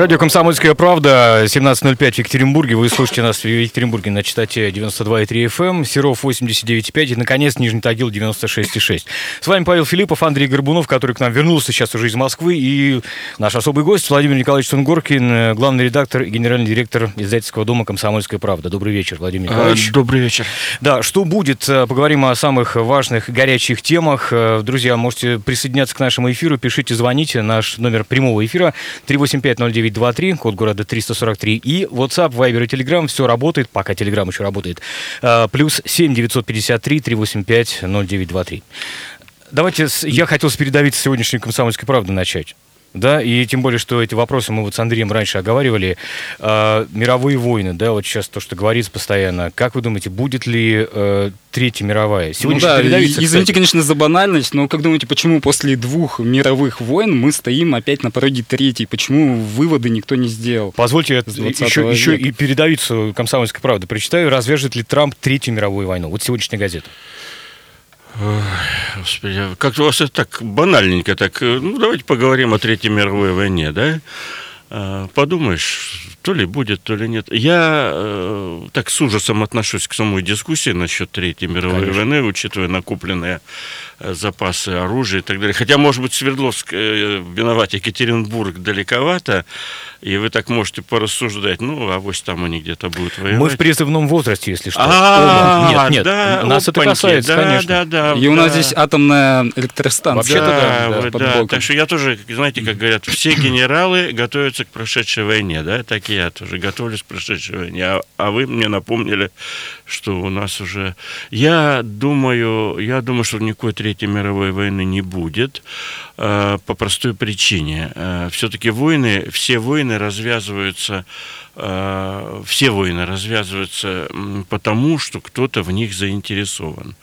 Радио «Комсомольская правда», 17.05 в Екатеринбурге. Вы слушаете нас в Екатеринбурге на частоте 92,3 FM, Серов 89,5 и, наконец, Нижний Тагил 96,6. С вами Павел Филиппов, Андрей Горбунов, который к нам вернулся сейчас уже из Москвы, и наш особый гость Владимир Николаевич Сунгоркин, главный редактор и генеральный директор издательского дома «Комсомольская правда». Добрый вечер, Владимир Николаевич. Добрый вечер. Да, что будет? Поговорим о самых важных, горячих темах. Друзья, можете присоединяться к нашему эфиру, пишите, звоните. Наш номер прямого эфира 385 09 923, код города 343. И WhatsApp, Viber и Telegram, все работает, пока Telegram еще работает. А, плюс 7 953 385 0923. Давайте, я хотел с передовицы сегодняшней «Комсомольской правды» начать. Да, и тем более, что эти вопросы мы вот с Андреем раньше оговаривали. Э, мировые войны, да, вот сейчас то, что говорится постоянно. Как вы думаете, будет ли э, Третья мировая? Сегодня ну, да, извините, кстати... конечно, за банальность, но как думаете, почему после двух мировых войн мы стоим опять на пороге третьей? Почему выводы никто не сделал? Позвольте еще, еще и передовицу «Комсомольской правды» прочитаю. Развяжет ли Трамп Третью мировую войну? Вот сегодняшняя газета. Господи, как у вас это так банальненько, так, э, ну, давайте поговорим о Третьей мировой войне, да? А, подумаешь, то ли будет, то ли нет. Я э, так с ужасом отношусь к самой дискуссии насчет Третьей мировой Конечно. войны, учитывая накопленные запасы оружия и так далее. Хотя, может быть, Свердловск э, виноват, Екатеринбург далековато, и вы так можете порассуждать, ну, а авось там они где-то будут воевать. Мы в призывном возрасте, если что. А, нет, нет, да, нас это касается, конечно. Да, да, И у нас здесь атомная электростанция. Вообще-то да. Так что я тоже, знаете, как говорят, все генералы готовятся к прошедшей войне, да, так и я тоже готовлюсь к прошедшей войне. А, а вы мне напомнили, что у нас уже... Я думаю, я думаю, что никакой Третьей мировой войны не будет э, по простой причине. Э, все-таки войны, все войны развязываются э, все войны развязываются потому, что кто-то в них заинтересован.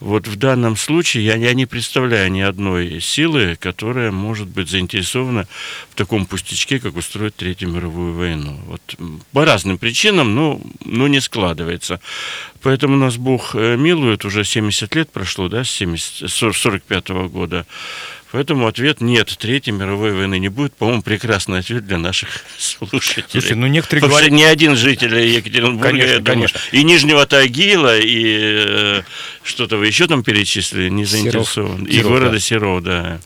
Вот в данном случае я, я не представляю ни одной силы, которая может быть заинтересована в таком пустячке, как устроить Третью мировую войну. Вот по разным причинам, но, но не складывается. Поэтому нас Бог э, милует, уже 70 лет прошло, да, с 70, 45 -го года. Поэтому ответ нет, Третьей мировой войны не будет. По-моему, прекрасный ответ для наших слушателей. Слушайте, ну некоторые Вообще, говорят... ни один житель Екатеринбурга, конечно, я думаю, конечно. и Нижнего Тагила, и э, что-то вы еще там перечислили, не заинтересован. Серов. И Серов, города да. Серов, да.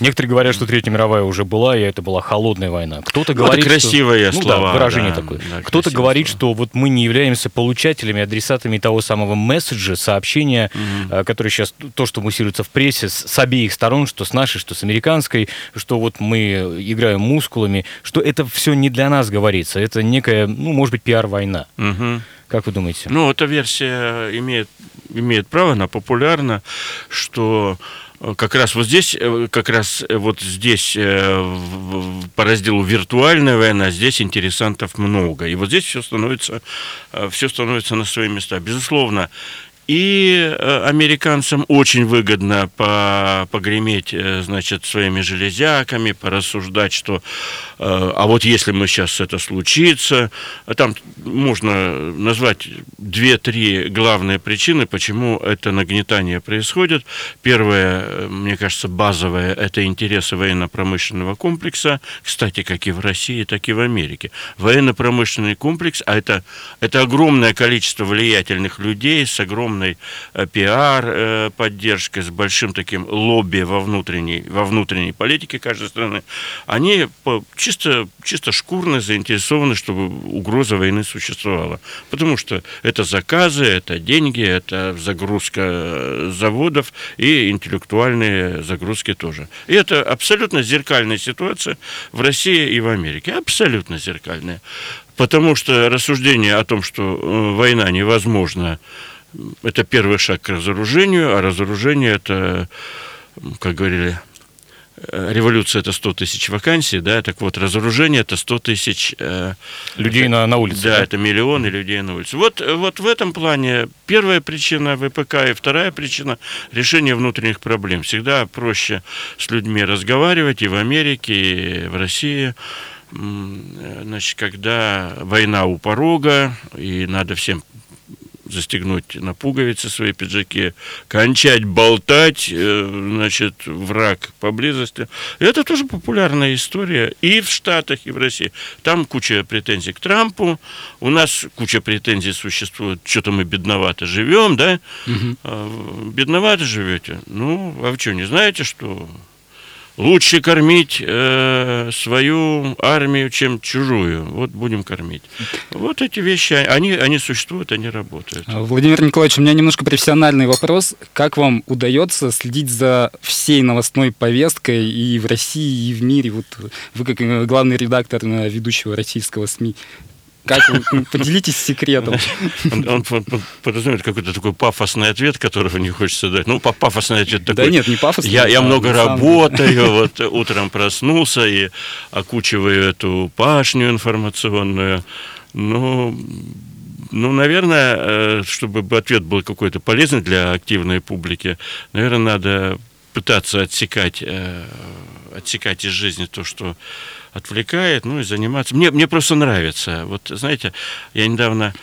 Некоторые говорят, что Третья мировая уже была, и это была холодная война. Кто-то ну, говорит, это красивые что... слова. Ну, да, выражение да, такое. Да, Кто-то говорит, слова. что вот мы не являемся получателями, адресатами того самого месседжа, сообщения, угу. которое сейчас, то, что муссируется в прессе с, с обеих сторон, что с нашей, что с американской, что вот мы играем мускулами, что это все не для нас говорится, это некая, ну, может быть, пиар-война. Угу. Как вы думаете? Ну, эта версия имеет, имеет право, она популярна, что э, как раз вот здесь, э, как раз э, вот здесь по разделу виртуальная война, здесь интересантов много. И вот здесь все становится, все становится на свои места. Безусловно, и э, американцам очень выгодно погреметь, э, значит, своими железяками, порассуждать, что э, а вот если мы сейчас это случится, там можно назвать две-три главные причины, почему это нагнетание происходит. Первое, мне кажется, базовое, это интересы военно-промышленного комплекса, кстати, как и в России, так и в Америке. Военно-промышленный комплекс, а это, это огромное количество влиятельных людей с огромным огромной э, пиар-поддержкой, э, с большим таким лобби во внутренней, во внутренней политике каждой страны, они чисто, чисто шкурно заинтересованы, чтобы угроза войны существовала. Потому что это заказы, это деньги, это загрузка э, заводов и интеллектуальные загрузки тоже. И это абсолютно зеркальная ситуация в России и в Америке. Абсолютно зеркальная. Потому что рассуждение о том, что война невозможна это первый шаг к разоружению, а разоружение это, как говорили, э, революция это 100 тысяч вакансий, да, так вот, разоружение это 100 тысяч... Э, людей это, на, на улице. Да, да, это миллионы людей на улице. Вот, вот в этом плане первая причина ВПК и вторая причина решения внутренних проблем. Всегда проще с людьми разговаривать и в Америке, и в России. Значит, когда война у порога, и надо всем застегнуть на пуговицы свои пиджаки, кончать болтать, э, значит, враг поблизости. Это тоже популярная история и в Штатах, и в России. Там куча претензий к Трампу, у нас куча претензий существует, что-то мы бедновато живем, да? Угу. Бедновато живете? Ну, а вы что, не знаете, что лучше кормить э, свою армию, чем чужую. Вот будем кормить. Вот эти вещи, они, они существуют, они работают. А, Владимир Николаевич, у меня немножко профессиональный вопрос. Как вам удается следить за всей новостной повесткой и в России, и в мире? Вот вы как э, главный редактор э, ведущего российского СМИ. Как вы, поделитесь секретом. Он, подразумевает какой-то такой пафосный ответ, которого не хочется дать. Ну, пафосный ответ такой. Да нет, не пафосный. Я, я много работаю, вот утром проснулся и окучиваю эту пашню информационную. Ну, ну, наверное, чтобы ответ был какой-то полезный для активной публики, наверное, надо пытаться отсекать, отсекать из жизни то, что отвлекает, ну и заниматься. Мне, мне просто нравится. Вот, знаете, я недавно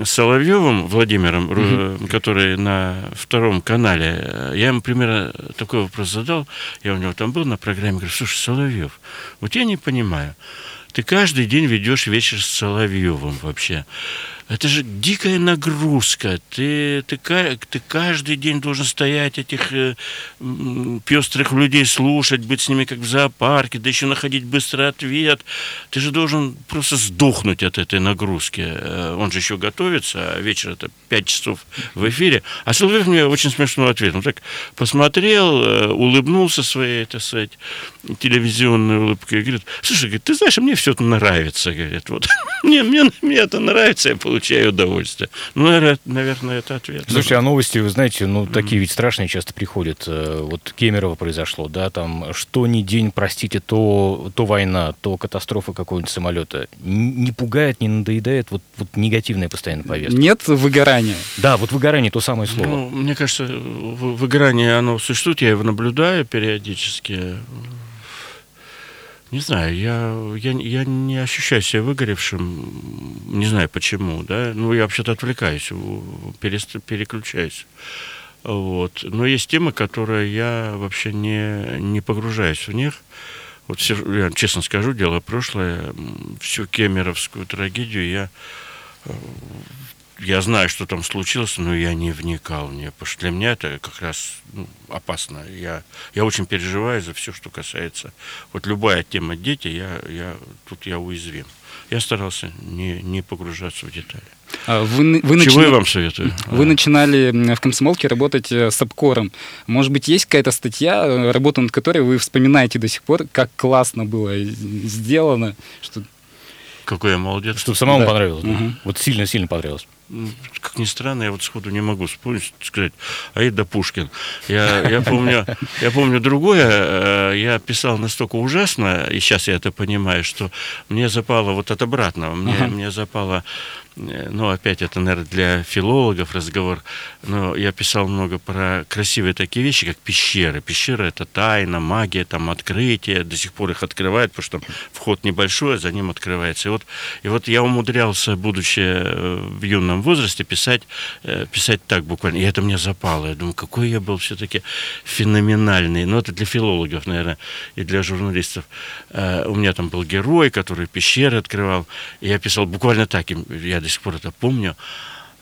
с Соловьевым Владимиром, mm-hmm. который на втором канале, я ему примерно такой вопрос задал, я у него там был на программе, говорю, слушай, Соловьев, вот я не понимаю, ты каждый день ведешь вечер с Соловьевым вообще. Это же дикая нагрузка. Ты, ты, ты каждый день должен стоять этих э, пестрых людей, слушать, быть с ними как в зоопарке, да еще находить быстрый ответ. Ты же должен просто сдохнуть от этой нагрузки. Э, он же еще готовится, а вечер это 5 часов в эфире. А Соловьев мне очень смешно ответил. Он так посмотрел, э, улыбнулся своей, так сказать, телевизионной улыбкой и говорит, слушай, ты знаешь, мне все это нравится. Говорит, вот. мне, мне, мне это нравится, я получаю получаю удовольствие. Ну, наверное, это ответ. Слушайте, а новости, вы знаете, ну, такие ведь страшные часто приходят. Э, вот Кемерово произошло, да, там, что ни день, простите, то, то война, то катастрофа какого-нибудь самолета. Не пугает, не надоедает вот, вот негативная постоянно повестка? Нет выгорания. Да, вот выгорание то самое слово. Ну, мне кажется, выгорание, оно существует, я его наблюдаю периодически. Не знаю, я, я, я не ощущаю себя выгоревшим, не знаю почему, да, ну, я вообще-то отвлекаюсь, перест, переключаюсь. Вот. Но есть темы, которые я вообще не, не погружаюсь в них. Вот все, я честно скажу, дело прошлое, всю кемеровскую трагедию я я знаю, что там случилось, но я не вникал в нее, потому что для меня это как раз ну, опасно. Я, я очень переживаю за все, что касается. Вот любая тема дети, я, я, тут я уязвим. Я старался не, не погружаться в детали. А вы, вы Чего начина... я вам советую? Вы а. начинали в комсомолке работать э, с обкором. Может быть, есть какая-то статья, э, работа над которой вы вспоминаете до сих пор, как классно было сделано? Что... Какой я молодец. Чтобы самому да. понравилось. Угу. Вот сильно-сильно понравилось как ни странно, я вот сходу не могу вспомнить, сказать, Аида Пушкин. Я, я, помню, я помню другое, э, я писал настолько ужасно, и сейчас я это понимаю, что мне запало вот от обратного, мне, ага. мне запало ну, опять это, наверное, для филологов разговор, но я писал много про красивые такие вещи, как пещеры. Пещеры — это тайна, магия, там, открытие, до сих пор их открывают, потому что вход небольшой, а за ним открывается. И вот, и вот я умудрялся, будучи э, в юном возрасте, писать, э, писать так буквально, и это мне запало. Я думаю, какой я был все-таки феноменальный. Ну, это для филологов, наверное, и для журналистов. У меня там был герой, который пещеры открывал, и я писал буквально так, я до сих пор это помню,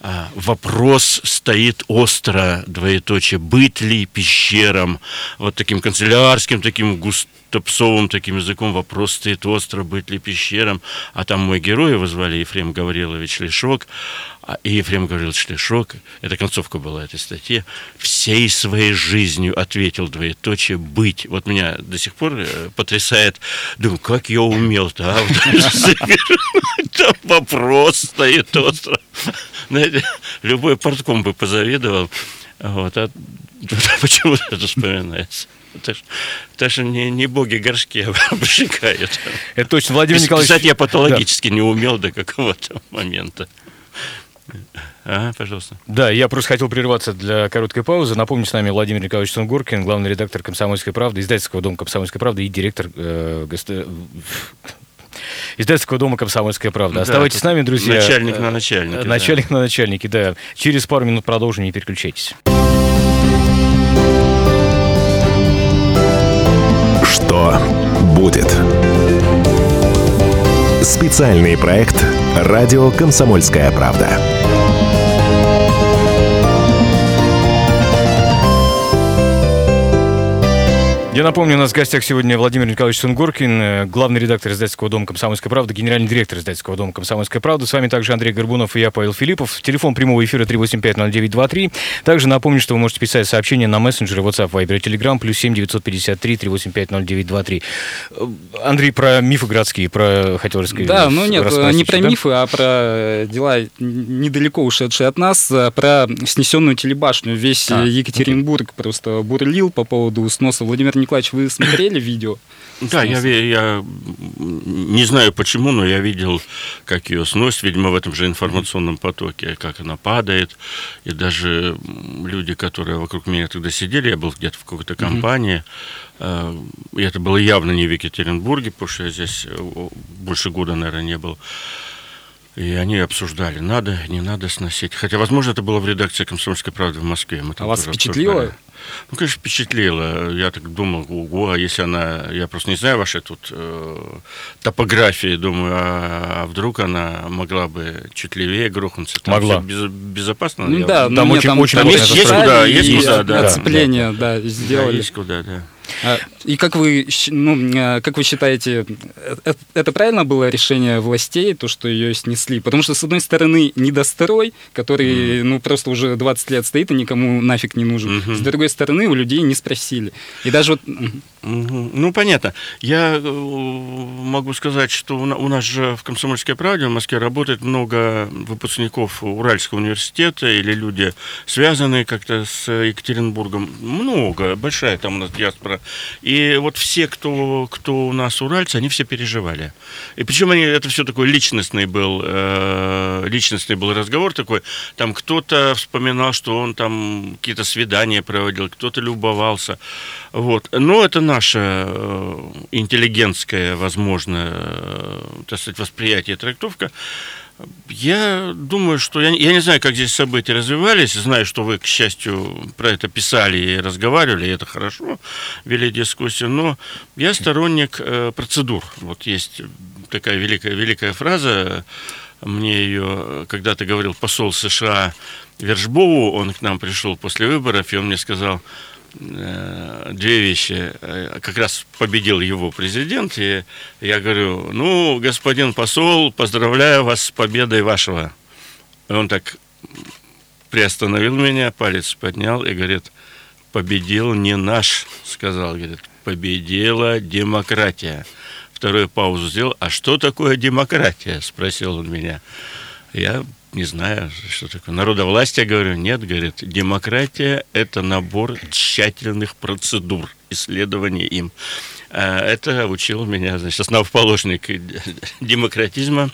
а, вопрос стоит остро, двоеточие, быть ли пещерам, вот таким канцелярским, таким густопсовым таким языком, вопрос стоит остро, быть ли пещерам, а там мой герой, его звали Ефрем Гаврилович Лешок, а Ефрем Гаврилович Лешок, это концовка была этой статьи, всей своей жизнью ответил двоеточие «быть». Вот меня до сих пор э, потрясает, думаю, как я умел-то, а? Там вопрос стоит остро. Знаете, любой портком бы позавидовал. Вот, а почему это вспоминается? Это же не, не боги горшки обжигают. Это точно, Владимир Николаевич. Кстати, я патологически да. не умел до какого-то момента. А, пожалуйста. Да, я просто хотел прерваться для короткой паузы. Напомню, с нами Владимир Николаевич Сунгоркин, главный редактор «Комсомольской правды», издательского дома «Комсомольской правды» и директор э, госто издательского дома «Комсомольская правда». Да, Оставайтесь с нами, друзья. начальник на Э, начальнике, да. Начальник на начальнике, да. Через пару минут продолжим, не переключайтесь. Будет? Специальный проект «Радио Комсомольская правда». Я напомню, у нас в гостях сегодня Владимир Николаевич Сунгоркин, э, главный редактор издательского дома «Комсомольская правда», генеральный директор издательского дома «Комсомольская правда». С вами также Андрей Горбунов и я, Павел Филиппов. Телефон прямого эфира 3850923. Также напомню, что вы можете писать сообщения на мессенджеры WhatsApp, Viber и Telegram, плюс 7 953 3850923. Э, Андрей, про мифы городские, про хотел рассказать. Да, ну нет, не про да? мифы, а про дела недалеко ушедшие от нас, а про снесенную телебашню. Весь А, э, Екатеринбург просто бурлил по поводу сноса. Владимир Николаевич, вы смотрели видео? Да, я, я не знаю почему, но я видел, как ее сносит, видимо, в этом же информационном потоке, как она падает. И даже люди, которые вокруг меня тогда сидели, я был где-то в какой-то компании, э, и это было явно не в Екатеринбурге, потому что я здесь э, больше года, наверное, не был. И они обсуждали, надо, не надо сносить. Хотя, возможно, это было в редакции «Комсомольской правды» в Москве. Мы А вас впечатлило? обсуждали. Ну, конечно, впечатлило. Я так думал, ого, а если она... Я просто не знаю вашей тут э, топографии, думаю, а, а вдруг она могла бы чуть левее грохнуться? Там Могла. без- безопасно? Ну Я- да, там ну, нет, очень- очень там есть, есть куда, есть куда, да. Оцепление, да, Да, сделали. есть куда, да. А, И как вы, ну, а, как вы считаете, э- э- это правильно было решение властей, то, что ее снесли? Потому что, с одной стороны, недострой, который, ну, просто уже 20 лет стоит и никому нафиг не нужен. Мгм. С другой стороны, у людей не спросили. И даже вот... Ну, понятно. Я э, могу сказать, что у на- у нас же в «Комсомольской правде» в Москве работает много выпускников Уральского университета или люди, связанные как-то с Екатеринбургом. Много, большая там у нас диаспора. И вот все, кто, кто у нас уральцы, они все переживали. И причем они, это все такой личностный был, э, личностный был разговор такой. Там кто-то вспоминал, что он там какие-то свидания проводил, кто-то любовался. Вот. Но это наше э, интеллигентское, возможно, э, так сказать, восприятие, трактовка. Я думаю, что... Я, я не знаю, как здесь события развивались. Знаю, что вы, к счастью, про это писали и разговаривали, и это хорошо, вели дискуссию. Но я сторонник э, процедур. Вот есть такая великая, великая фраза, мне ее когда-то говорил посол США Вершбоу, он к нам пришел после выборов, и он мне сказал, две вещи. Э, Как раз победил его президент, и я говорю, ну, господин посол, поздравляю вас с победой вашего. И он так приостановил меня, палец поднял и говорит, победил не наш, сказал, говорит, победила демократия. Вторую паузу сделал, а что такое демократия, спросил он меня. Я не знаю, что такое. Народовластие, говорю, нет, говорит, демократия – это набор тщательных процедур, исследования им. А Это учил меня, значит, основоположник демократизма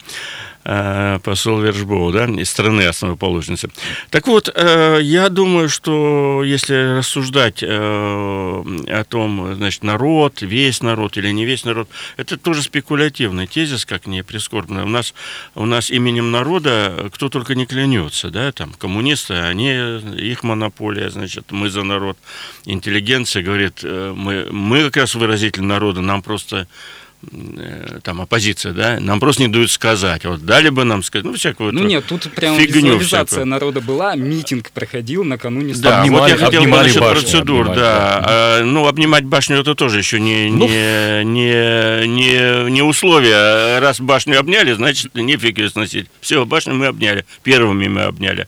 посол Вершбоу, да, из страны основоположницы. Так вот, э, я думаю, что если рассуждать э, о том, значит, народ, весь народ или не весь народ, это тоже спекулятивный тезис, как не прискорбно. У нас, у нас именем народа кто только не клянется, да, там, коммунисты, они, их монополия, значит, мы за народ. Интеллигенция говорит, э, мы, мы как раз выразитель народа, нам просто э, там оппозиция, да, нам просто не дают сказать. Вот дали бы нам сказать, ну, всякую Ну нет, тут прям фигню визуализация всякую. народа была, митинг проходил накануне Да, Обнимали- вот я хотел бы насчет башню, процедур, обнимали, да. да. А, ну, обнимать башню это тоже еще не, Ну. не, не, не, не условие. Раз башню обняли, значит, нефиг ее сносить. Все, башню мы обняли. Первыми мы обняли.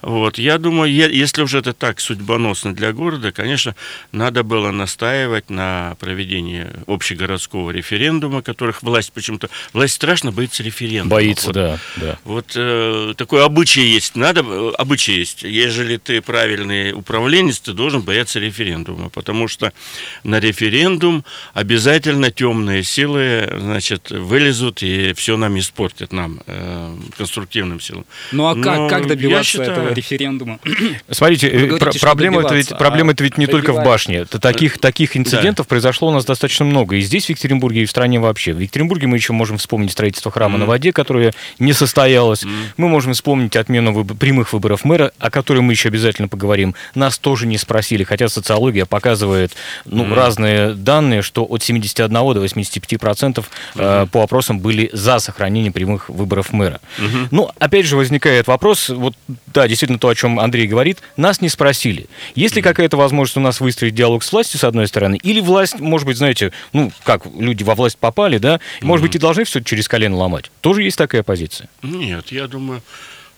Вот. Я думаю, если уже это так судьбоносно для города, конечно, надо было настаивать на проведении общегородского референдума, которых власть почему-то... Власть страшно боится референдума. Боится, Вот. да, да. Вот э, такой обычай есть. Надо, э, обычай есть. Ежели ты правильный управленец, ты должен бояться референдума, потому что на референдум обязательно темные силы, значит, вылезут и все нам испортят, нам, э, конструктивным силам. Ну а как, Но как добиваться считаю- этого референдума? Смотрите, Вы говорите, про- проблема это ведь, добиваться, проблема а это ведь не только в башне. Таких, таких инцидентов произошло у нас достаточно много. И здесь, в Екатеринбурге, и в стране вообще. В Екатеринбурге мы еще можем вспомнить строительство храма mm. на воде, которое не состоялось. Mm. Мы можем вспомнить отмену выб... прямых выборов мэра, о которой мы еще обязательно поговорим. Нас тоже не спросили, хотя социология показывает ну, mm. разные данные, что от 71 до 85 процентов mm. э, по опросам были за сохранение прямых выборов мэра. Mm-hmm. Ну, опять же, возникает вопрос, вот да, действительно то, о чем Андрей говорит, нас не спросили. Есть ли mm. какая-то возможность у нас выстроить диалог с властью, с одной стороны, или власть, может быть, знаете, ну, как люди во власть попали, да, может быть, и должны все через колено ломать. Тоже есть такая позиция? Нет, я думаю,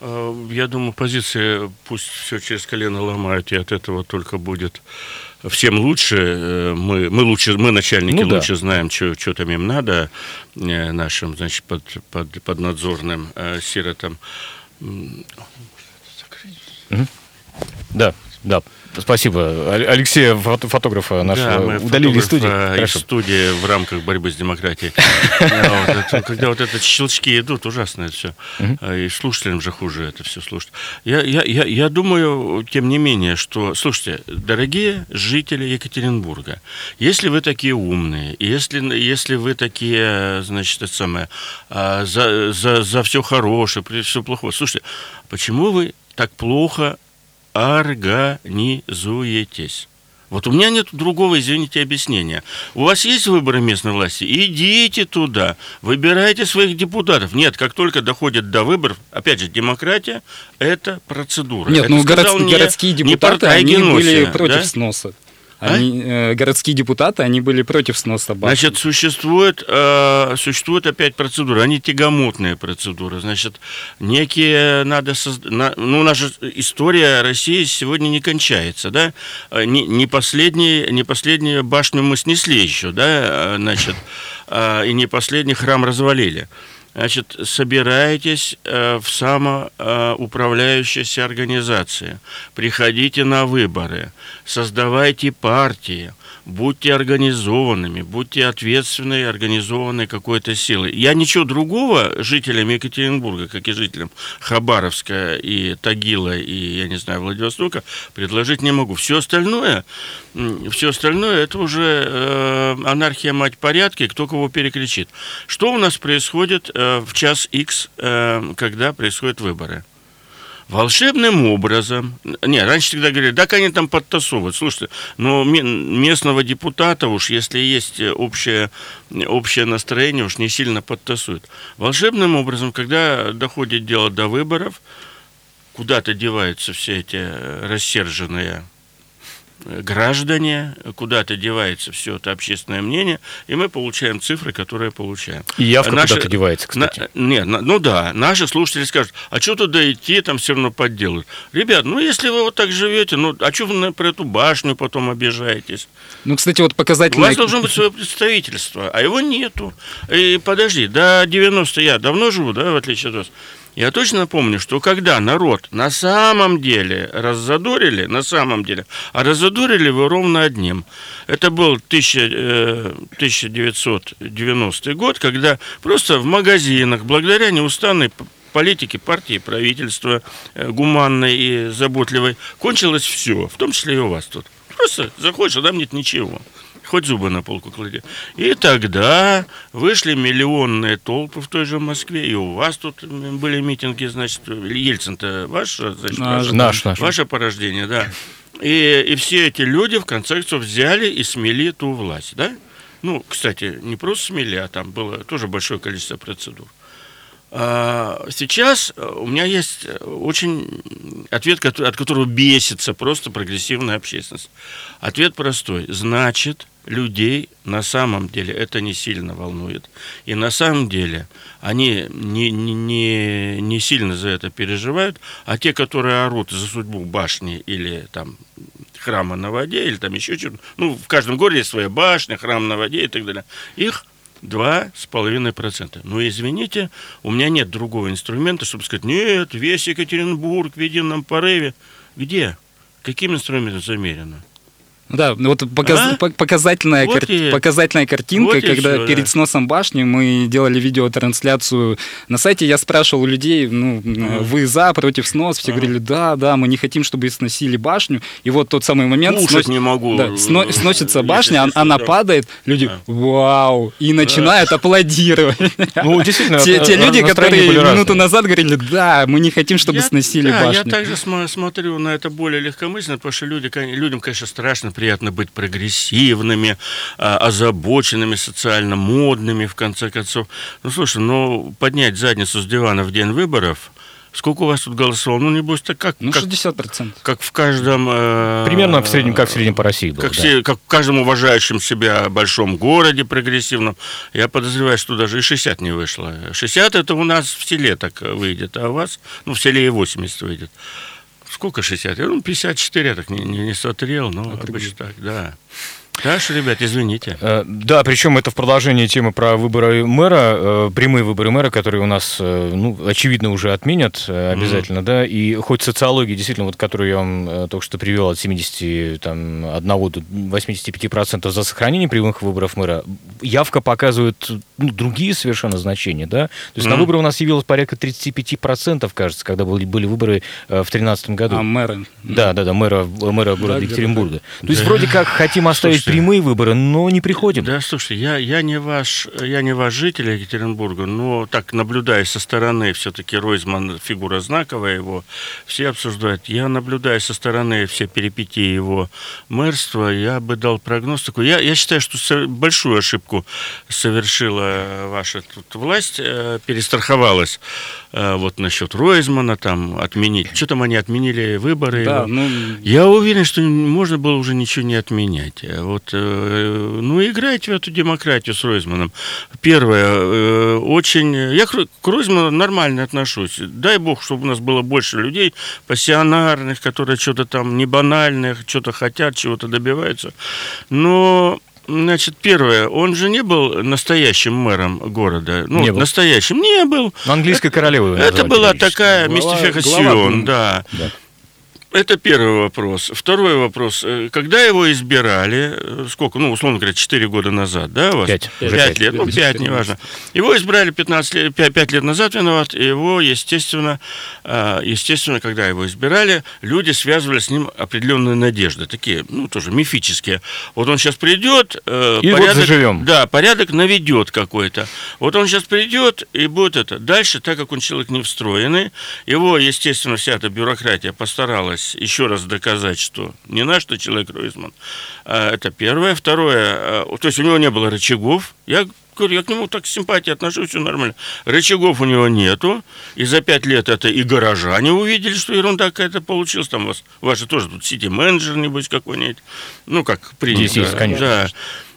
э, я думаю, позиция, пусть все через колено ломают, и от этого только будет всем лучше. Э, мы, мы лучше, мы начальники ну, лучше да. знаем, что, что там им надо, э, нашим, значит, под, под, поднадзорным э, сиротам. Да, да. Спасибо. Алексея, фотографа нашего, да, удалили из студии. из студии в рамках борьбы с демократией. Когда вот эти щелчки идут, ужасно это все. А, и слушателям же хуже это все слушать. Я, думаю, тем не менее, что... Слушайте, дорогие жители Екатеринбурга, если вы такие умные, если, если вы такие, значит, это самое, а, за, за, за все хорошее, все плохое, слушайте, почему вы так плохо организуетесь. Вот у меня нет другого, извините, объяснения. У вас есть выборы местной власти? Идите туда, выбирайте своих депутатов. Нет, как только доходит до выборов, опять же, демократия – это процедура. Нет, это ну город, городские депутаты, они были против да? сноса. А? Они, э, городские депутаты, они были против сноса башни. Значит, существует, э, существует опять процедура, они тягомотные процедуры. Значит, некие надо создать... На, ну, наша история России сегодня не кончается, да? Э, не, не, последний, не последнюю башню мы снесли еще, да? Значит, э, и не последний храм развалили. Значит, собирайтесь э, в самоуправляющейся организации, приходите на выборы, создавайте партии, будьте организованными, будьте ответственной, организованной какой-то силой. Я ничего другого жителям Екатеринбурга, как и жителям Хабаровска и Тагила и, я не знаю, Владивостока предложить не могу. Все остальное, все остальное это уже э, анархия мать порядки, кто кого перекричит. Что у нас происходит э, в час X, э, когда происходят выборы? Волшебным образом, не, раньше всегда говорили, да, они там подтасовывают. Слушайте, но местного депутата уж, если есть общее, общее настроение, уж не сильно подтасуют. Волшебным образом, когда доходит дело до выборов, куда-то деваются все эти рассерженные граждане, куда-то девается все это общественное мнение, и мы получаем цифры, которые получаем. И явка наши, куда-то девается, кстати. На, нет, на, ну да, наши слушатели скажут, а что туда идти, там все равно подделают. Ребят, ну если вы вот так живете, ну а что вы на, про эту башню потом обижаетесь? Ну, кстати, вот показательно... У вас должно быть свое представительство, а его нету. И подожди, до 90 я давно живу, да, в отличие от вас. Я точно помню, что когда народ на самом деле раззадорили, на самом деле, а раззадорили его ровно одним. Это был 1990 э, год, когда просто в магазинах, благодаря неустанной политике партии, правительства, э, гуманной и заботливой, кончилось все, в том числе и у вас тут. Просто заходишь, а там нет ничего хоть зубы на полку клади. И тогда вышли миллионные толпы в той же Москве, и у вас тут были митинги, значит, Ельцин-то ваш, значит, наш, ваше, наш, наш. ваше порождение, да. И, и все эти люди, в конце концов, взяли и смели ту власть, да? Ну, кстати, не просто смели, а там было тоже большое количество процедур. А сейчас у меня есть очень ответ, от которого бесится просто прогрессивная общественность. Ответ простой. Значит, людей на самом деле это не сильно волнует. И на самом деле они не, не, не сильно за это переживают, а те, которые орут за судьбу башни или там храма на воде, или там еще что-то, ну, в каждом городе есть своя башня, храм на воде и так далее, их 2,5%. Ну, извините, у меня нет другого инструмента, чтобы сказать, нет, весь Екатеринбург в едином порыве. Где? Каким инструментом замерено? Да, вот показ, А? по- показательная, Вот кар- и- показательная картинка, вот когда всё, перед да. сносом башни мы делали видеотрансляцию на сайте. Я спрашивал у людей, ну, Ага. вы за, против снос? Все Ага. говорили, да, да, мы не хотим, чтобы сносили башню. И вот тот самый момент... Снос- не могу. да, сно- сносится Если башня, честно, она да. падает, люди Да. вау, и начинают аплодировать. Ну, действительно, Те, э, те люди, которые минуту назад говорили, да, мы не хотим, чтобы Я- сносили да, башню. Я также смо- смотрю на это более легкомысленно, потому что люди, людям, конечно, страшно приятно быть прогрессивными, а, озабоченными, социально модными, в конце концов. Ну, слушай, ну, поднять задницу с дивана в день выборов, сколько у вас тут голосовало? Ну, небось, так как, Ну, как, 60%. как в каждом... э, Примерно в среднем, как в среднем по России было. как, да. все, как в каждом уважающем себя большом городе прогрессивном, я подозреваю, что даже и 60 не вышло. 60 это у нас в селе так выйдет, а у вас, ну, в селе и 80 выйдет. Сколько 60? Ну, 54 я так не, не, не смотрел, но обычно так, да. Да, что, ребят, извините. Э, Да, причем это в продолжении темы про выборы мэра, э, прямые выборы мэра, которые у нас, э, ну, очевидно, уже отменят обязательно, да, и хоть социология, действительно, вот, которую я вам только что привел от 71 до 85% за сохранение прямых выборов мэра, явка показывает ну, другие совершенно значения, да, то есть на Мгм. выборы у нас явилось порядка 35%, кажется, когда были, были выборы в 2013 году. А мэры? Да, да, да, мэра, мэра города Да, Екатеринбурга. То есть Да. вроде как хотим оставить прямые выборы, но не приходим. Да, слушайте, я, я, не ваш, я не ваш житель Екатеринбурга, но так наблюдая со стороны, все-таки Ройзман фигура знаковая его, все обсуждают. Я наблюдаю со стороны все перипетии его мэрства, я бы дал прогноз такой. Я, я считаю, что большую ошибку совершила ваша тут власть, э, перестраховалась э, вот насчет Ройзмана, там отменить. Что там они отменили выборы? Да, его? ну, Я уверен, что можно было уже ничего не отменять. А Вот, э, ну, играйте в эту демократию с Ройзманом. Первое, э, очень... Я к Рой- к Ройзману нормально отношусь. Дай бог, чтобы у нас было больше людей пассионарных, которые что-то там не банальных, что-то хотят, чего-то добиваются. Но Значит, первое, он же не был настоящим мэром города. Ну, Не был. настоящим. Не был. Английской королевы. его Это была такая глава, да. Да. Это первый вопрос. Второй вопрос. Э, Когда его избирали, э, сколько, ну, условно говоря, 4 года назад, да, у вас? Пять. Уже Пять пять. лет, ну, 5, неважно. Его избрали 15 лет, 5, лет назад, виноват, и его, естественно, э, естественно, когда его избирали, люди связывали с ним определенные надежды, такие, ну, тоже мифические. Вот он сейчас придет, И вот заживем. да, порядок наведет какой-то. Вот он сейчас придет и будет это. Дальше, так как он человек не встроенный, его, естественно, вся эта бюрократия постаралась еще раз доказать, что не наш ты человек Ройзман. А, Это первое. Второе, а, то есть у него не было рычагов. Я говорю, я к нему так с симпатией отношусь, все нормально. Рычагов у него нету. И за пять лет это и горожане увидели, что ерунда какая-то получилась. Там у вас, же тоже тут сити-менеджер, небось, какой-нибудь. Ну, как принято. Здесь есть, конечно. Да.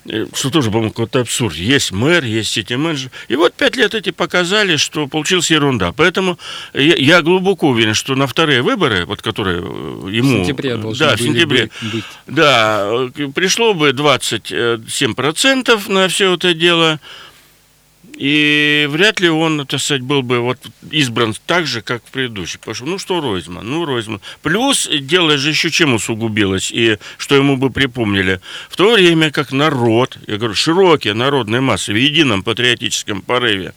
Э, Что тоже, по-моему, какой-то абсурд. Есть мэр, есть сити-менеджер. И вот пять лет эти показали, что получилась ерунда. Поэтому я, я глубоко уверен, что на вторые выборы, вот которые э, в ему... сентябре должны Да, в сентябре. бы быть. Да, э, пришло бы 27% на все это дело, и вряд ли он, так сказать, был бы вот избран так же, как в предыдущий. Потому что, ну что Ройзман, ну Ройзман. Плюс дело же еще чем усугубилось, и что ему бы припомнили. В то время как народ, я говорю, широкие народные массы в едином патриотическом порыве,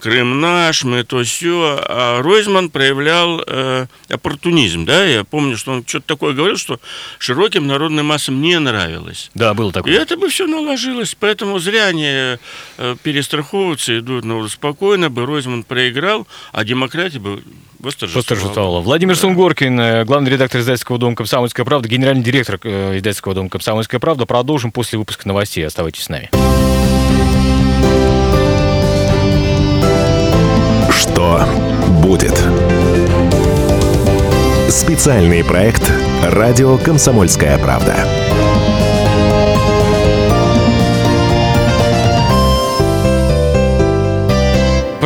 Крым наш, мы то все. А Ройзман проявлял э, оппортунизм, да, я помню, что он что-то такое говорил, что широким народным массам не нравилось. Да, было И такое. это бы все наложилось, поэтому зря они э, перестраховываются, идут на ну, спокойно бы Ройзман проиграл, а демократия бы восторжествовала. Владимир Сунгоркин, э, главный редактор издательского дома «Комсомольская правда», генеральный директор э, издательского дома «Комсомольская правда». Продолжим после выпуска новостей. Оставайтесь с нами. Что будет? Специальный проект «Радио Комсомольская правда».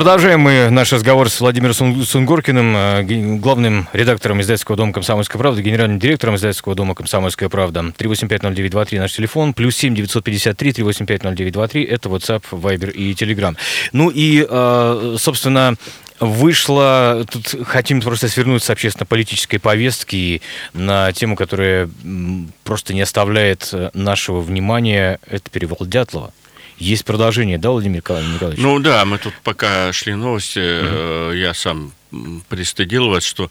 Продолжаем мы наш разговор с Владимиром Сун- Сунгоркиным, э, главным редактором издательского дома «Комсомольская правда», генеральным директором издательского дома «Комсомольская правда». 3850923 наш телефон, плюс 7 953 3850923 это WhatsApp, Viber и Telegram. Ну и, э, собственно, вышло, тут хотим просто свернуть с общественно-политической повестки на тему, которая просто не оставляет э, нашего внимания, это перевал Дятлова. Есть продолжение, да, Владимир Николаевич? Ну да, мы тут пока шли новости, угу. я сам пристыдил вас, что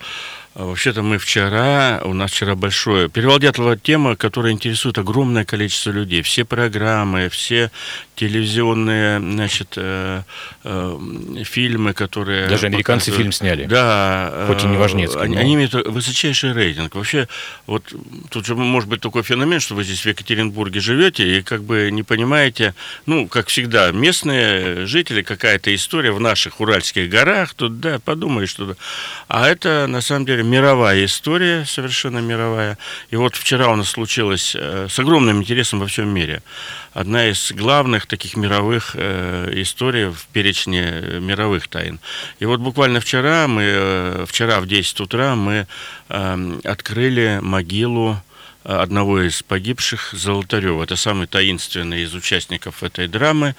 вообще-то мы вчера, у нас вчера большое... Перевал Дятлова тема, которая интересует огромное количество людей. Все программы, все телевизионные, значит, э, э, фильмы, которые... Даже американцы фильм сняли. Да. Хоть и не важнецкий. Они, но... они имеют высочайший рейтинг. Вообще, вот тут же может быть такой феномен, что вы здесь в Екатеринбурге живете и как бы не понимаете, ну, как всегда, местные жители, какая-то история в наших Уральских горах, тут, да, подумаешь, что... А это, на самом деле, мировая история, совершенно мировая. И вот вчера у нас случилось э, с огромным интересом во всем мире. Одна из главных таких мировых э, историй в перечне мировых тайн. И вот буквально вчера мы, э, вчера в 10 утра мы эм, открыли могилу одного из погибших Золотарева. Это самый таинственный из участников этой драмы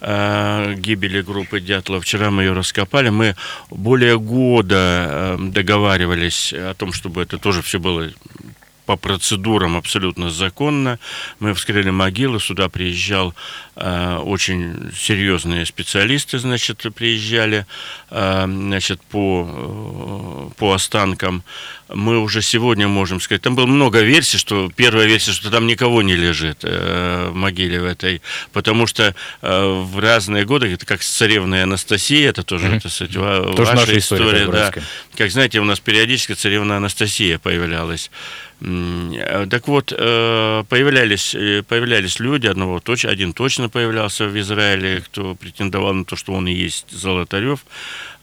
э, гибели группы Дятлова. Вчера мы ее раскопали. Мы более года э, договаривались о том, чтобы это тоже все было по процедурам абсолютно законно. Мы вскрыли могилу, сюда приезжал э, очень серьезные специалисты, значит, приезжали, э, значит, по, э, по останкам. Мы уже сегодня можем сказать, там было много версий, что первая версия, что там никого не лежит э, в могиле в этой, потому что э, в разные годы, это как с царевной Анастасией, это тоже, mm-hmm. это, кстати, тоже ваша история, история да. Как знаете, у нас периодически царевна Анастасия появлялась. Так вот, э, появлялись, э, появлялись люди, одного, один точно появлялся в Израиле, кто претендовал на то, что он и есть Золотарев.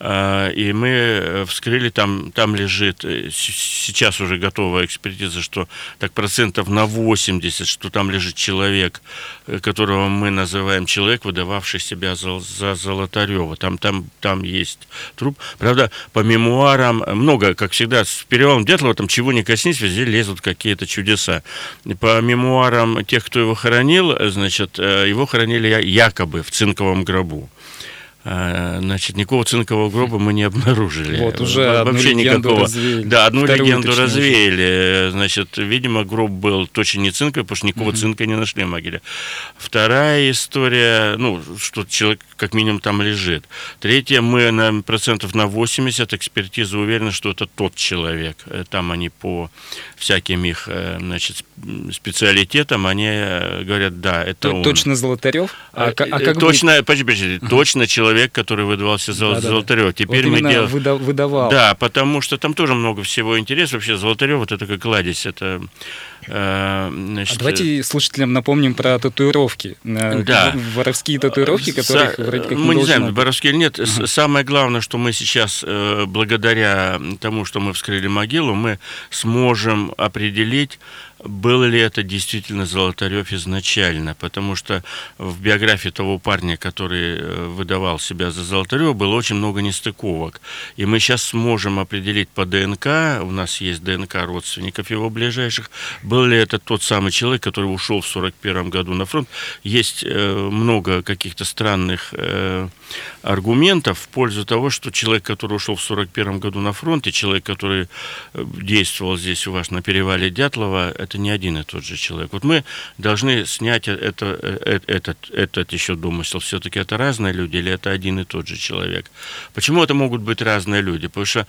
А, и мы э, вскрыли, там, там лежит, э, сейчас уже готова экспертиза, что так процентов на 80, что там лежит человек, э, которого мы называем человек, выдававший себя за, за Золотарева. Там, там, там есть труп. Правда, по мемуарам много, как всегда, с перевалом Дятлова, там чего не коснись, везде лезут какие-то чудеса. По мемуарам тех, кто его хоронил, значит, его хоронили якобы в цинковом гробу. А, значит, никакого цинкового гроба мы не обнаружили. Вот, уже Вообще никакого. Развеяли. Да, одну Вторую легенду развеяли. Значит, видимо, гроб был точно не цинковый, потому что никакого угу. цинка не нашли в могиле. Вторая история, ну, что человек как минимум там лежит. Третья, мы на процентов на 80 экспертиза уверены, что это тот человек. Э, там они по всяким их, э, значит, специалитетам, они э, говорят, да, это он. Точно Золотарев? А, а как точно, будет... подожди, подожди, точно человек который выдавался за да, Золотарев. Да, Теперь вот мы делаем... выдавал. Да, потому что там тоже много всего интереса. Вообще Золотарев, вот это как кладезь, это Э, значит, а давайте слушателям напомним про татуировки. Э, да. Воровские татуировки, которые Са- вроде как Мы не знаем, воровские или нет. Uh-huh. Самое главное, что мы сейчас, э, благодаря тому, что мы вскрыли могилу, мы сможем определить, был ли это действительно Золотарев изначально, потому что в биографии того парня, который выдавал себя за Золотарева, было очень много нестыковок. И мы сейчас сможем определить по ДНК, у нас есть ДНК родственников его ближайших, был ли это тот самый человек, который ушел в 1941 году на фронт. Есть э, много каких-то странных э, аргументов в пользу того, что человек, который ушел в 1941 году на фронт, и человек, который э, действовал здесь у вас на перевале Дятлова, это не один и тот же человек. Вот мы должны снять это, э, этот, этот еще домысел. Все-таки это разные люди или это один и тот же человек? Почему это могут быть разные люди? Потому что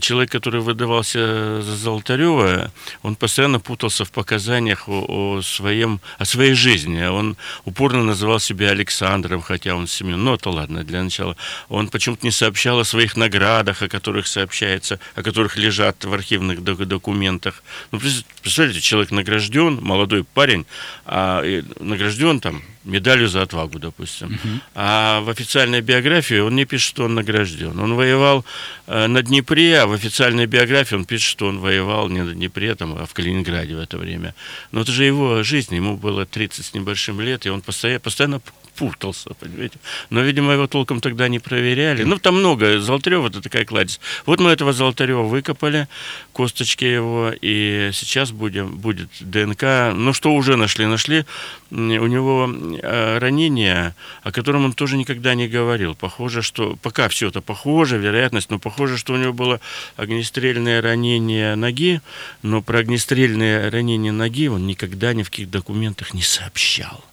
человек, который выдавался за Золотарева, он постоянно путался в показаниях о, о, своем, о своей жизни. Он упорно называл себя Александром, хотя он Семен. Ну, это ладно, для начала. Он почему-то не сообщал о своих наградах, о которых сообщается, о которых лежат в архивных документах. Ну, представляете, человек награжден, молодой парень, а награжден там медалью за отвагу, допустим. Uh-huh. А в официальной биографии он не пишет, что он награжден. Он воевал э, на Днепре, а в официальной биографии он пишет, что он воевал не на Днепре, там, а в Калининграде в это время. Но это же его жизнь, ему было 30 с небольшим лет, и он постоянно, постоянно запутался, понимаете. Но, видимо, его толком тогда не проверяли. Ну, там много. Золотарева это такая кладезь. Вот мы этого Золотарева выкопали, косточки его, и сейчас будем, будет ДНК. Ну, что уже нашли? Нашли у него ранение, о котором он тоже никогда не говорил. Похоже, что... Пока все это похоже, вероятность, но похоже, что у него было огнестрельное ранение ноги, но про огнестрельное ранение ноги он никогда ни в каких документах не сообщал.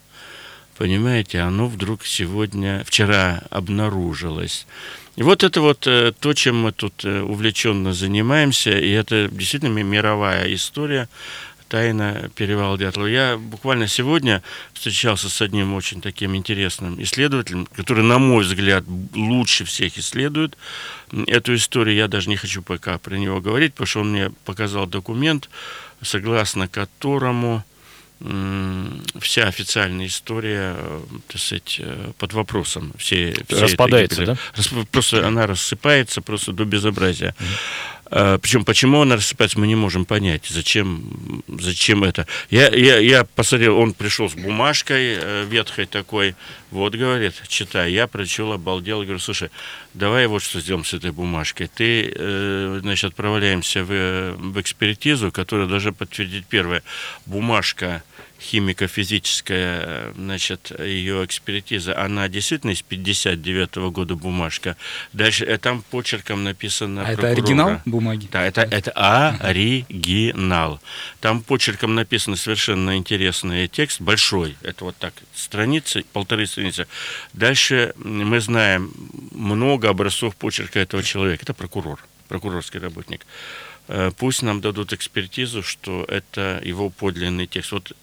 Понимаете, оно вдруг сегодня, вчера обнаружилось. И вот это вот э, то, чем мы тут э, увлеченно занимаемся, и это действительно мировая история, тайна перевала Дятлова. Я буквально сегодня встречался с одним очень таким интересным исследователем, который, на мой взгляд, лучше всех исследует эту историю. Я даже не хочу пока про него говорить, потому что он мне показал документ, согласно которому вся официальная история, э, так сказать, э, под вопросом. Все, все Распадается, это, да? Просто она рассыпается просто до безобразия. Mm. Причем, почему она рассыпается, мы не можем понять. Зачем, зачем это? Я, я, я посмотрел, он пришел с бумажкой э, ветхой такой, вот, говорит, читай. Я прочел, обалдел, говорю, слушай, давай вот что сделаем с этой бумажкой. Ты, значит, отправляемся в, в экспертизу, которая должна подтвердить первое. Бумажка химико-физическая, значит, ее экспертиза, она действительно из 59 -го года бумажка. Дальше э, там почерком написано А это оригинал бумаги? Да, это, это оригинал. Там почерком написано совершенно интересный текст, большой. Это вот так, страницы, полторы страницы. Дальше мы знаем много образцов почерка этого человека. Это прокурор, прокурорский работник э, пусть нам дадут экспертизу, что это его подлинный текст. Вот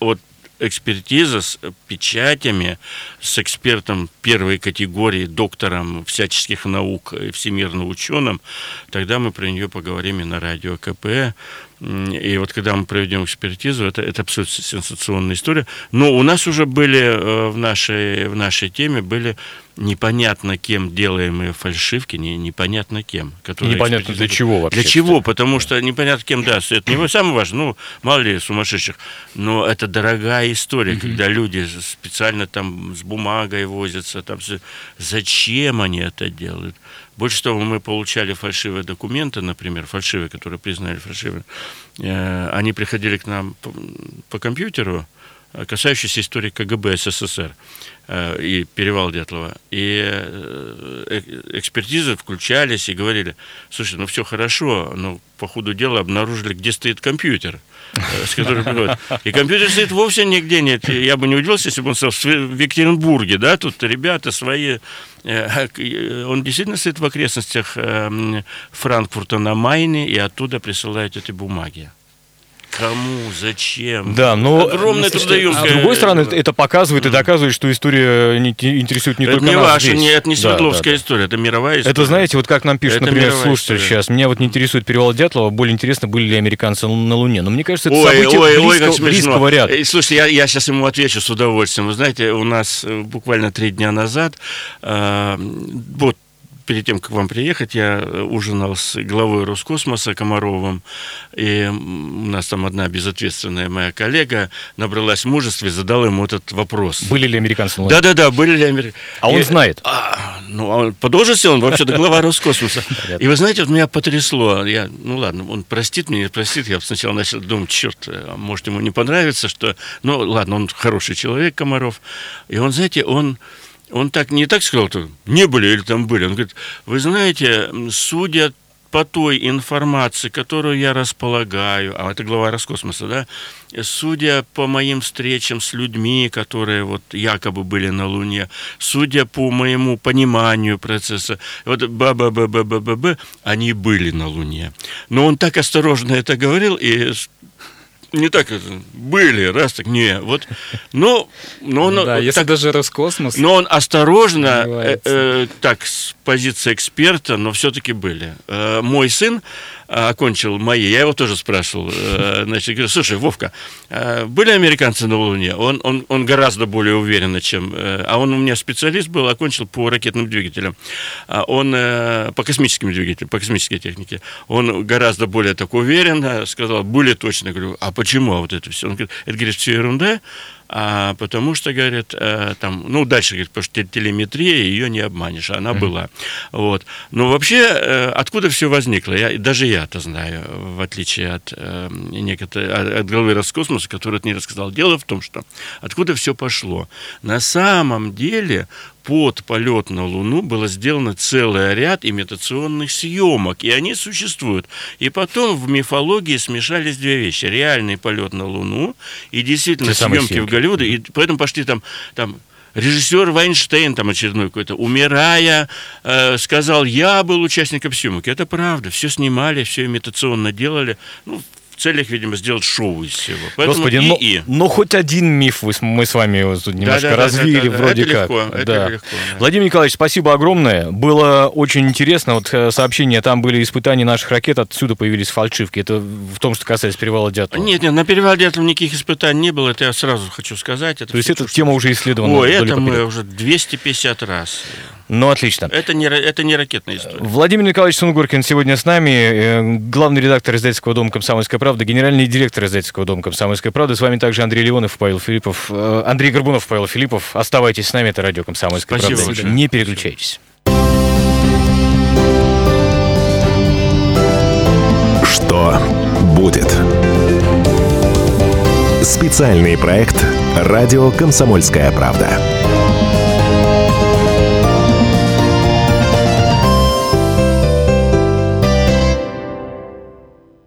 вот экспертиза с печатями, с экспертом первой категории, доктором всяческих наук и всемирно ученым, тогда мы про нее поговорим и на радио КП. И вот когда мы проведем экспертизу, это, это абсолютно сенсационная история. Но у нас уже были э, в нашей, в нашей теме были непонятно кем делаемые фальшивки, не, непонятно кем. Которые непонятно для чего вообще. Для чего, потому что непонятно кем, да, это не самое важное, ну, мало ли сумасшедших, но это дорогая история, когда люди специально там с бумагой возятся, там, зачем они это делают? Больше того, мы получали фальшивые документы, например, фальшивые, которые признали фальшивыми. Э, они приходили к нам по, компьютеру, э, касающиеся истории КГБ СССР. Э, и перевал Дятлова. И экспертизы включались и говорили, слушай, ну все хорошо, но по ходу дела обнаружили, где стоит компьютер, с которым приходит. И компьютер стоит вовсе нигде нет. Я бы не удивился, если бы он стал в Екатеринбурге, да, тут ребята свои он действительно стоит в окрестностях Франкфурта на Майне, и оттуда присылают эти бумаги. Кому? Зачем? Да, но огромное трудоемкое. С другой стороны, это показывает и доказывает, что история не интересует не это только не нас ваша, здесь. Не, это не Свердловская да, да, история, это мировая история. Это знаете, вот как нам пишут, это например, слушатели сейчас. Меня вот не интересует перевал Дятлова, более интересно, были ли американцы на Луне. Но мне кажется, это ой, событие ой, близко, ой, близкого ряда. Слушайте, я, я сейчас ему отвечу с удовольствием. Вы знаете, у нас э, буквально три дня назад э, вот перед тем, как вам приехать, я э, ужинал с главой Роскосмоса Комаровым, и у нас там одна безответственная моя коллега набралась мужества и задала ему этот вопрос. Были ли американцы Да-да-да, были ли американцы. А он знает? А, ну, а по должности он вообще-то глава Роскосмоса. И вы знаете, вот меня потрясло. Я, ну ладно, он простит меня, простит. Я сначала начал думать, черт, а может ему не понравится, что... Ну ладно, он хороший человек, Комаров. И он, знаете, он он так не так сказал, что не были или там были. Он говорит, вы знаете, судя по той информации, которую я располагаю, а это глава Роскосмоса, да, судя по моим встречам с людьми, которые вот якобы были на Луне, судя по моему пониманию процесса, вот ба ба ба ба ба ба они были на Луне. Но он так осторожно это говорил, и не так это, были, раз так, не, вот, но, но он, да, если так, даже Роскосмос, но он осторожно, э, э, так, с позиции эксперта, но все-таки были. Э, мой сын окончил мои, я его тоже спрашивал, э, значит, говорю, слушай, Вовка, э, были американцы на Луне? Он, он, он гораздо более уверенно, чем, э, а он у меня специалист был, окончил по ракетным двигателям, а он по космическим двигателям, по космической технике, он гораздо более так уверенно сказал, были точно, говорю, а почему? А вот это все? Он говорит, это, говорит, все ерунда, а потому что, говорят, э, там, ну, дальше, говорит, потому что телеметрия, ее не обманешь, она mm-hmm. была. Вот. Но вообще, э, откуда все возникло? Я, даже я это знаю, в отличие от, э, некоторых, от головы Роскосмоса, который это не рассказал. Дело в том, что откуда все пошло. На самом деле под полет на Луну было сделано целый ряд имитационных съемок, и они существуют. И потом в мифологии смешались две вещи. Реальный полет на Луну и действительно съемки, в Голливуде. И поэтому пошли там, там режиссер Вайнштейн там очередной какой-то, умирая, э, сказал, я был участником съемок. Это правда, все снимали, все имитационно делали. Ну, целях, видимо, сделать шоу из всего. Поэтому Господи, и, ну, и. ну хоть один миф мы с вами тут немножко да, да, развили да, да, вроде это как. Легко, это легко, да. Владимир Николаевич, спасибо огромное. Было очень интересно. Вот э, сообщения, там были испытания наших ракет, отсюда появились фальшивки. Это в том, что касается перевала Дятлова. Нет, нет, на перевале Дятлова никаких испытаний не было, это я сразу хочу сказать. Это То есть эта тема уже исследована? Ой, это мы уже 250 раз. Ну, отлично. Это не, это не ракетная история. Владимир Николаевич Сунгоркин сегодня с нами, э, главный редактор издательского дома «Комсомольская правда», генеральный директор издательского дома «Комсомольская правда». С вами также Андрей Леонов, Павел Филиппов, э, Андрей Горбунов, Павел Филиппов. Оставайтесь с нами, это радио «Комсомольская Спасибо правда». Большое. Не переключайтесь. Что будет? Специальный проект «Радио Комсомольская правда».